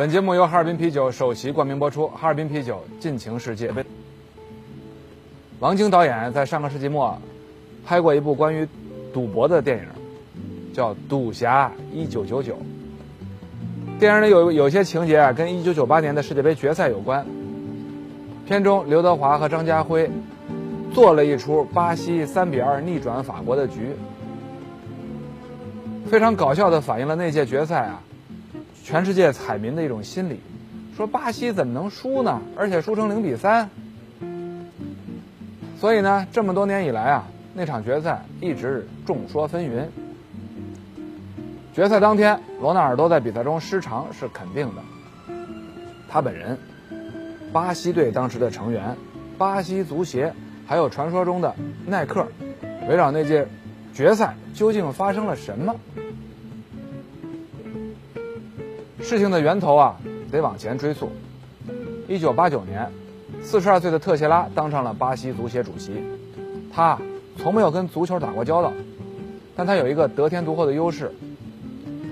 本节目由哈尔滨啤酒首席冠名播出，哈尔滨啤酒尽情世界杯。王晶导演在上个世纪末拍过一部关于赌博的电影，叫《赌侠一九九九》。电影里有有些情节啊，跟一九九八年的世界杯决赛有关。片中刘德华和张家辉做了一出巴西三比二逆转法国的局，非常搞笑的反映了那届决赛啊。全世界彩民的一种心理，说巴西怎么能输呢？而且输成零比三。所以呢，这么多年以来啊，那场决赛一直众说纷纭。决赛当天，罗纳尔多在比赛中失常是肯定的。他本人、巴西队当时的成员、巴西足协，还有传说中的耐克，围绕那届决赛究竟发生了什么？事情的源头啊，得往前追溯。一九八九年，四十二岁的特谢拉当上了巴西足协主席。他从没有跟足球打过交道，但他有一个得天独厚的优势，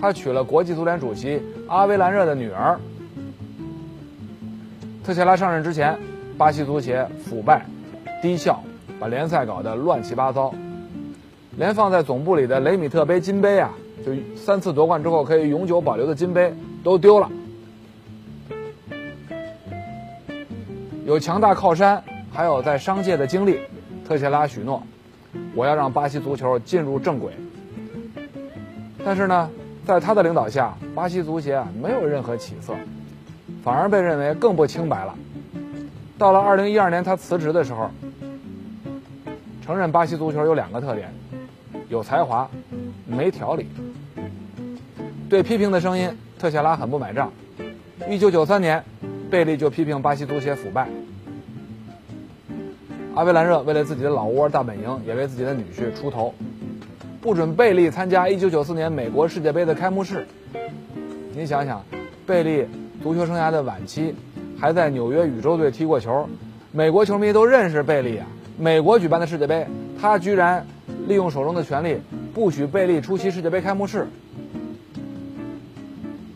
他娶了国际足联主席阿维兰热的女儿。特谢拉上任之前，巴西足协腐败、低效，把联赛搞得乱七八糟，连放在总部里的雷米特杯金杯啊，就三次夺冠之后可以永久保留的金杯。都丢了，有强大靠山，还有在商界的经历，特谢拉许诺，我要让巴西足球进入正轨。但是呢，在他的领导下，巴西足协啊没有任何起色，反而被认为更不清白了。到了二零一二年他辞职的时候，承认巴西足球有两个特点：有才华，没条理。对批评的声音。特谢拉很不买账。一九九三年，贝利就批评巴西足协腐败。阿维兰热为了自己的老窝大本营，也为自己的女婿出头，不准贝利参加一九九四年美国世界杯的开幕式。你想想，贝利足球生涯的晚期，还在纽约宇宙队踢过球，美国球迷都认识贝利啊。美国举办的世界杯，他居然利用手中的权力，不许贝利出席世界杯开幕式。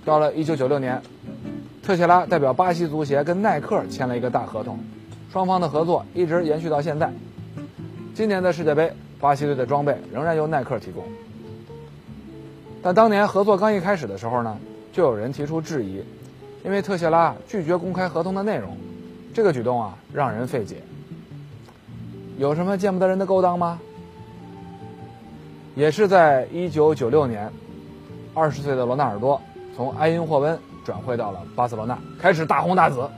到了一九九六年，特谢拉代表巴西足协跟耐克签了一个大合同，双方的合作一直延续到现在。今年的世界杯，巴西队的装备仍然由耐克提供。但当年合作刚一开始的时候呢，就有人提出质疑，因为特谢拉拒绝公开合同的内容，这个举动啊让人费解。有什么见不得人的勾当吗？也是在一九九六年，二十岁的罗纳尔多。从埃因霍温转会到了巴塞罗那，开始大红大紫。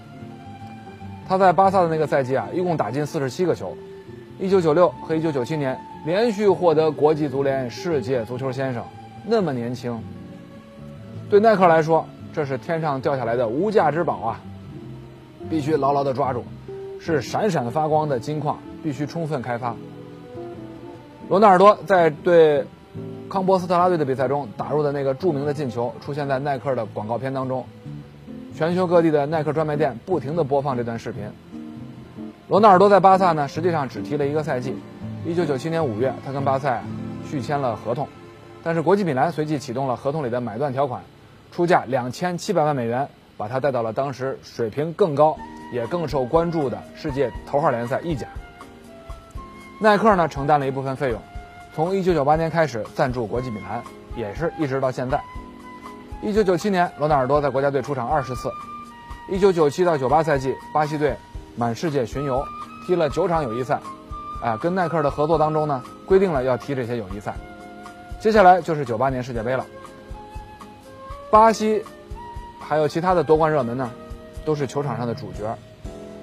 他在巴萨的那个赛季啊，一共打进四十七个球。一九九六和一九九七年连续获得国际足联世界足球先生，那么年轻。对耐克来说，这是天上掉下来的无价之宝啊，必须牢牢的抓住，是闪闪发光的金矿，必须充分开发。罗纳尔多在对。康波斯特拉队的比赛中打入的那个著名的进球，出现在耐克的广告片当中。全球各地的耐克专卖店不停地播放这段视频。罗纳尔多在巴萨呢，实际上只踢了一个赛季。1997年5月，他跟巴萨续签了合同，但是国际米兰随即启动了合同里的买断条款，出价2700万美元，把他带到了当时水平更高也更受关注的世界头号联赛意甲。耐克呢，承担了一部分费用。从一九九八年开始赞助国际米兰，也是一直到现在。一九九七年，罗纳尔多在国家队出场二十次。一九九七到九八赛季，巴西队满世界巡游，踢了九场友谊赛。啊，跟耐克的合作当中呢，规定了要踢这些友谊赛。接下来就是九八年世界杯了。巴西还有其他的夺冠热门呢，都是球场上的主角，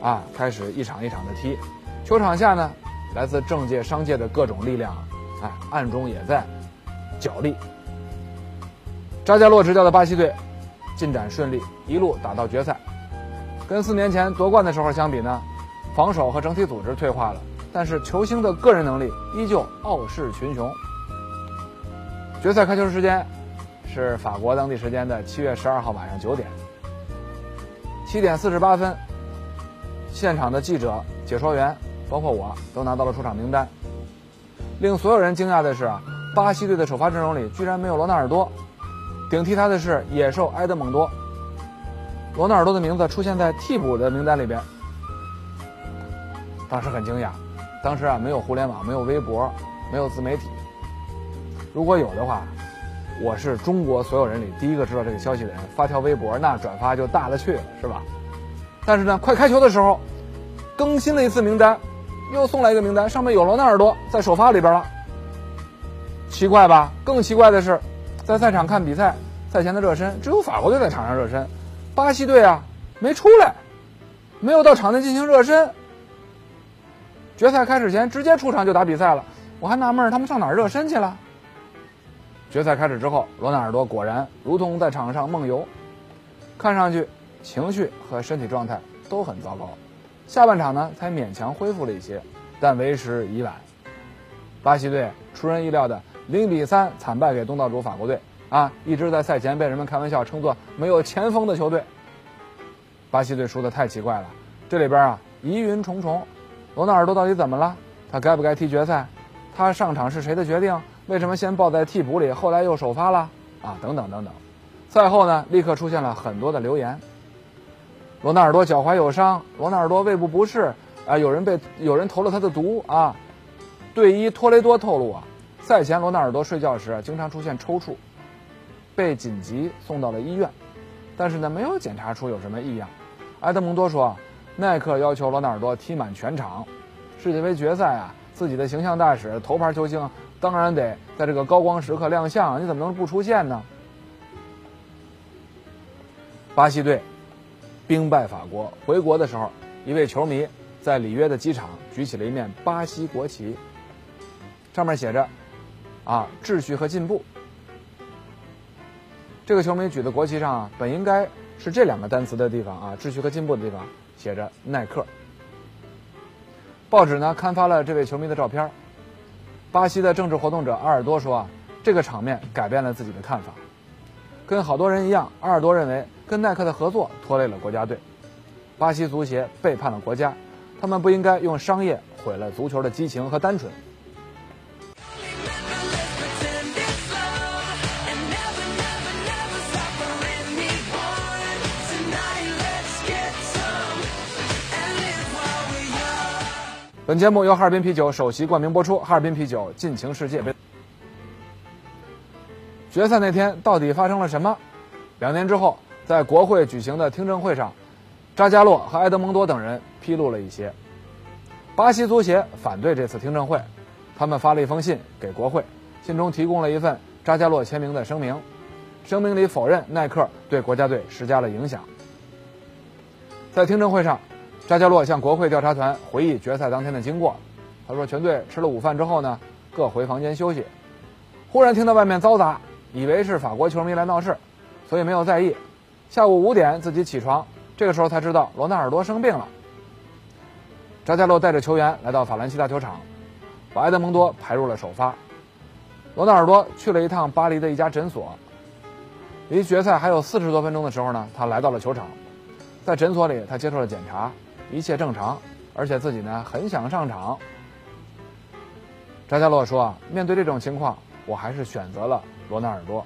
啊，开始一场一场的踢。球场下呢，来自政界、商界的各种力量。哎，暗中也在角力。扎加洛执教的巴西队进展顺利，一路打到决赛。跟四年前夺冠的时候相比呢，防守和整体组织退化了，但是球星的个人能力依旧傲视群雄。决赛开球时间是法国当地时间的七月十二号晚上九点，七点四十八分，现场的记者、解说员，包括我都拿到了出场名单。令所有人惊讶的是啊，巴西队的首发阵容里居然没有罗纳尔多，顶替他的是野兽埃德蒙多。罗纳尔多的名字出现在替补的名单里边，当时很惊讶。当时啊，没有互联网，没有微博，没有自媒体。如果有的话，我是中国所有人里第一个知道这个消息的人，发条微博那转发就大了去了，是吧？但是呢，快开球的时候，更新了一次名单，又送来一个名单，上面有罗纳尔多在首发里边了。奇怪吧？更奇怪的是，在赛场看比赛，赛前的热身，只有法国队在场上热身。巴西队啊，没出来，没有到场内进行热身。决赛开始前直接出场就打比赛了，我还纳闷他们上哪儿热身去了。决赛开始之后，罗纳尔多果然如同在场上梦游，看上去情绪和身体状态都很糟糕。下半场呢才勉强恢复了一些，但为时已晚。巴西队出人意料的零比三惨败给东道主法国队。啊，一直在赛前被人们开玩笑称作没有前锋的球队。巴西队输的太奇怪了，这里边啊疑云重重。罗纳尔多到底怎么了？他该不该踢决赛？他上场是谁的决定？为什么先抱在替补里，后来又首发了？啊，等等等等。赛后呢，立刻出现了很多的留言。罗纳尔多脚踝有伤，罗纳尔多胃部不适，啊，有人被有人投了他的毒啊。队医托雷多透露啊，赛前罗纳尔多睡觉时经常出现抽搐。被紧急送到了医院，但是呢，没有检查出有什么异样。埃德蒙多说：“耐克要求罗纳尔多踢满全场，世界杯决赛啊，自己的形象大使、头牌球星，当然得在这个高光时刻亮相，你怎么能不出现呢？”巴西队兵败法国回国的时候，一位球迷在里约的机场举起了一面巴西国旗，上面写着：“啊，秩序和进步。”这个球迷举的国旗上啊，本应该是这两个单词的地方啊，秩序和进步的地方写着耐克。报纸呢刊发了这位球迷的照片。巴西的政治活动者阿尔多说啊，这个场面改变了自己的看法。跟好多人一样，阿尔多认为跟耐克的合作拖累了国家队，巴西足协背叛了国家，他们不应该用商业毁了足球的激情和单纯。本节目由哈尔滨啤酒首席冠名播出。哈尔滨啤酒，尽情世界杯。决赛那天到底发生了什么？两年之后，在国会举行的听证会上，扎加洛和埃德蒙多等人披露了一些。巴西足协反对这次听证会，他们发了一封信给国会，信中提供了一份扎加洛签名的声明，声明里否认耐克对国家队施加了影响。在听证会上。扎加洛向国会调查团回忆决赛当天的经过。他说，全队吃了午饭之后呢，各回房间休息。忽然听到外面嘈杂，以为是法国球迷来闹事，所以没有在意。下午五点自己起床，这个时候才知道罗纳尔多生病了。扎加洛带着球员来到法兰西大球场，把埃德蒙多排入了首发。罗纳尔多去了一趟巴黎的一家诊所。离决赛还有四十多分钟的时候呢，他来到了球场，在诊所里他接受了检查。一切正常，而且自己呢很想上场。扎加洛说：“面对这种情况，我还是选择了罗纳尔多。”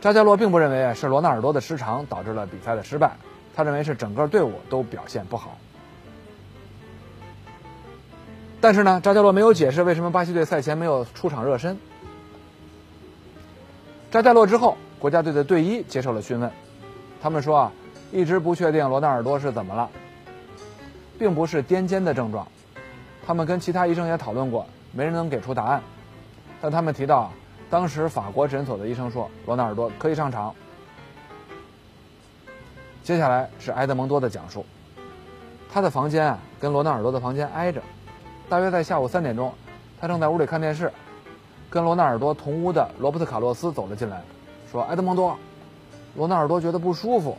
扎加洛并不认为是罗纳尔多的失常导致了比赛的失败，他认为是整个队伍都表现不好。但是呢，扎加洛没有解释为什么巴西队赛前没有出场热身。扎加洛之后，国家队的队医接受了询问，他们说啊。一直不确定罗纳尔多是怎么了，并不是癫痫的症状。他们跟其他医生也讨论过，没人能给出答案。但他们提到，当时法国诊所的医生说罗纳尔多可以上场。接下来是埃德蒙多的讲述，他的房间啊跟罗纳尔多的房间挨着，大约在下午三点钟，他正在屋里看电视，跟罗纳尔多同屋的罗伯特·卡洛斯走了进来，说：“埃德蒙多。”罗纳尔多觉得不舒服。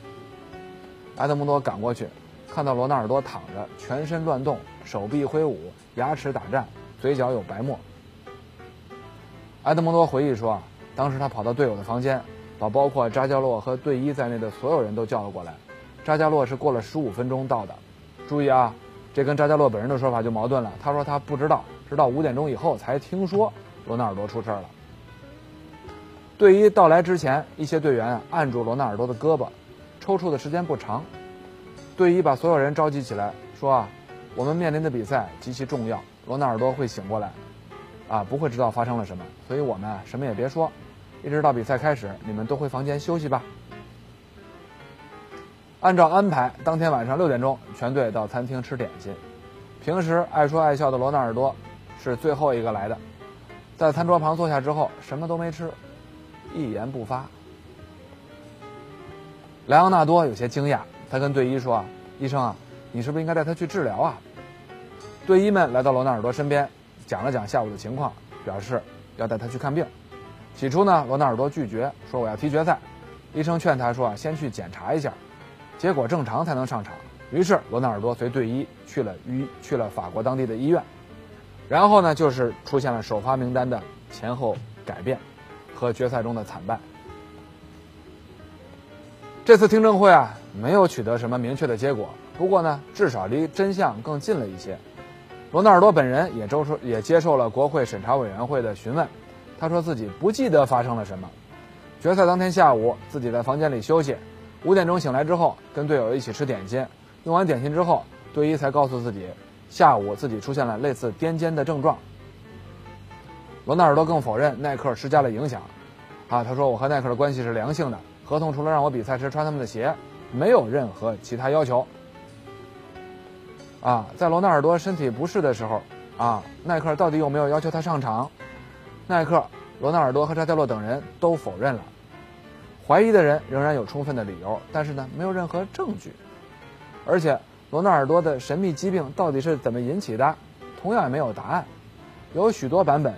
埃德蒙多赶过去，看到罗纳尔多躺着，全身乱动，手臂挥舞，牙齿打颤，嘴角有白沫。埃德蒙多回忆说：“当时他跑到队友的房间，把包括扎加洛和队医在内的所有人都叫了过来。扎加洛是过了十五分钟到的。注意啊，这跟扎加洛本人的说法就矛盾了。他说他不知道，直到五点钟以后才听说罗纳尔多出事了。队医到来之前，一些队员按住罗纳尔多的胳膊，抽搐的时间不长。队医把所有人召集起来，说啊，我们面临的比赛极其重要，罗纳尔多会醒过来。”啊，不会知道发生了什么，所以我们什么也别说，一直到比赛开始，你们都回房间休息吧。按照安排，当天晚上六点钟，全队到餐厅吃点心。平时爱说爱笑的罗纳尔多是最后一个来的，在餐桌旁坐下之后，什么都没吃，一言不发。莱昂纳多有些惊讶，他跟队医说：“啊，医生啊，你是不是应该带他去治疗啊？”队医们来到罗纳尔多身边。讲了讲下午的情况，表示要带他去看病。起初呢，罗纳尔多拒绝说我要踢决赛。医生劝他说啊，先去检查一下，结果正常才能上场。于是罗纳尔多随队医去了医去了法国当地的医院。然后呢，就是出现了首发名单的前后改变和决赛中的惨败。这次听证会啊，没有取得什么明确的结果，不过呢，至少离真相更近了一些。罗纳尔多本人也周受也接受了国会审查委员会的询问，他说自己不记得发生了什么。决赛当天下午，自己在房间里休息，五点钟醒来之后，跟队友一起吃点心。用完点心之后，队医才告诉自己，下午自己出现了类似癫痫的症状。罗纳尔多更否认耐克施加了影响，啊，他说我和耐克的关系是良性的，合同除了让我比赛时穿他们的鞋，没有任何其他要求。啊，在罗纳尔多身体不适的时候，啊，耐克到底有没有要求他上场？耐克、罗纳尔多和扎加洛等人都否认了。怀疑的人仍然有充分的理由，但是呢，没有任何证据。而且，罗纳尔多的神秘疾病到底是怎么引起的，同样也没有答案。有许多版本。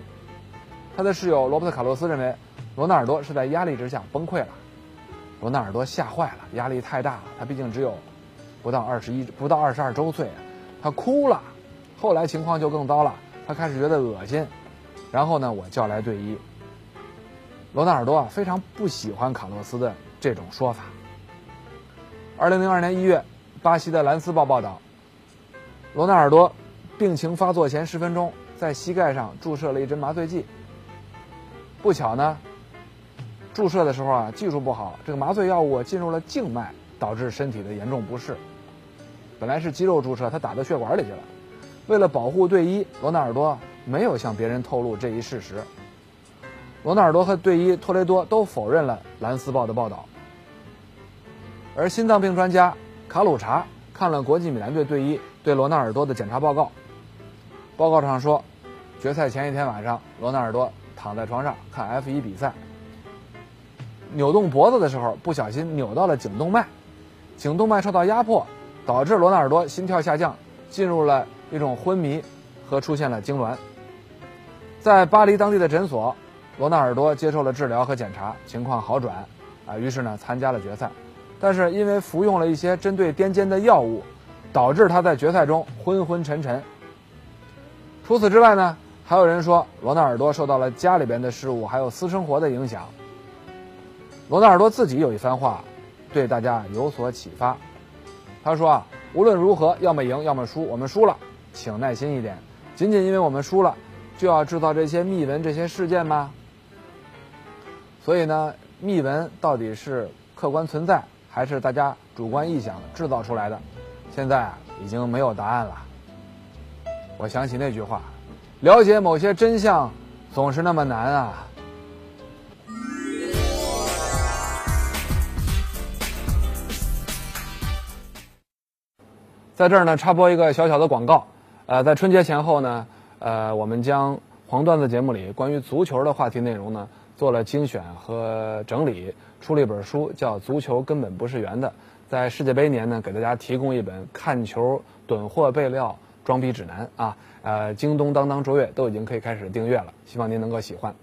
他的室友罗伯特·卡洛斯认为，罗纳尔多是在压力之下崩溃了。罗纳尔多吓坏了，压力太大了。他毕竟只有不到二十一、不到二十二周岁啊。他哭了，后来情况就更糟了，他开始觉得恶心，然后呢，我叫来队医。罗纳尔多啊，非常不喜欢卡洛斯的这种说法。二零零二年一月，巴西的《兰斯报》报道，罗纳尔多病情发作前十分钟，在膝盖上注射了一针麻醉剂。不巧呢，注射的时候啊，技术不好，这个麻醉药物进入了静脉，导致身体的严重不适。本来是肌肉注射，他打到血管里去了。为了保护队医，罗纳尔多没有向别人透露这一事实。罗纳尔多和队医托雷多都否认了《兰斯报》的报道。而心脏病专家卡鲁查看了国际米兰队队医对罗纳尔多的检查报告，报告上说，决赛前一天晚上，罗纳尔多躺在床上看 F1 比赛，扭动脖子的时候不小心扭到了颈动脉，颈动脉受到压迫。导致罗纳尔多心跳下降，进入了一种昏迷和出现了痉挛。在巴黎当地的诊所，罗纳尔多接受了治疗和检查，情况好转，啊，于是呢参加了决赛。但是因为服用了一些针对癫痫的药物，导致他在决赛中昏昏沉沉。除此之外呢，还有人说罗纳尔多受到了家里边的事物还有私生活的影响。罗纳尔多自己有一番话，对大家有所启发。他说啊，无论如何，要么赢，要么输。我们输了，请耐心一点。仅仅因为我们输了，就要制造这些密文、这些事件吗？所以呢，密文到底是客观存在，还是大家主观臆想制造出来的？现在啊，已经没有答案了。我想起那句话：了解某些真相，总是那么难啊。在这儿呢，插播一个小小的广告，呃，在春节前后呢，呃，我们将黄段子节目里关于足球的话题内容呢做了精选和整理，出了一本书，叫《足球根本不是圆的》。在世界杯年呢，给大家提供一本看球囤货备料、装逼指南啊，呃，京东、当当、卓越都已经可以开始订阅了，希望您能够喜欢。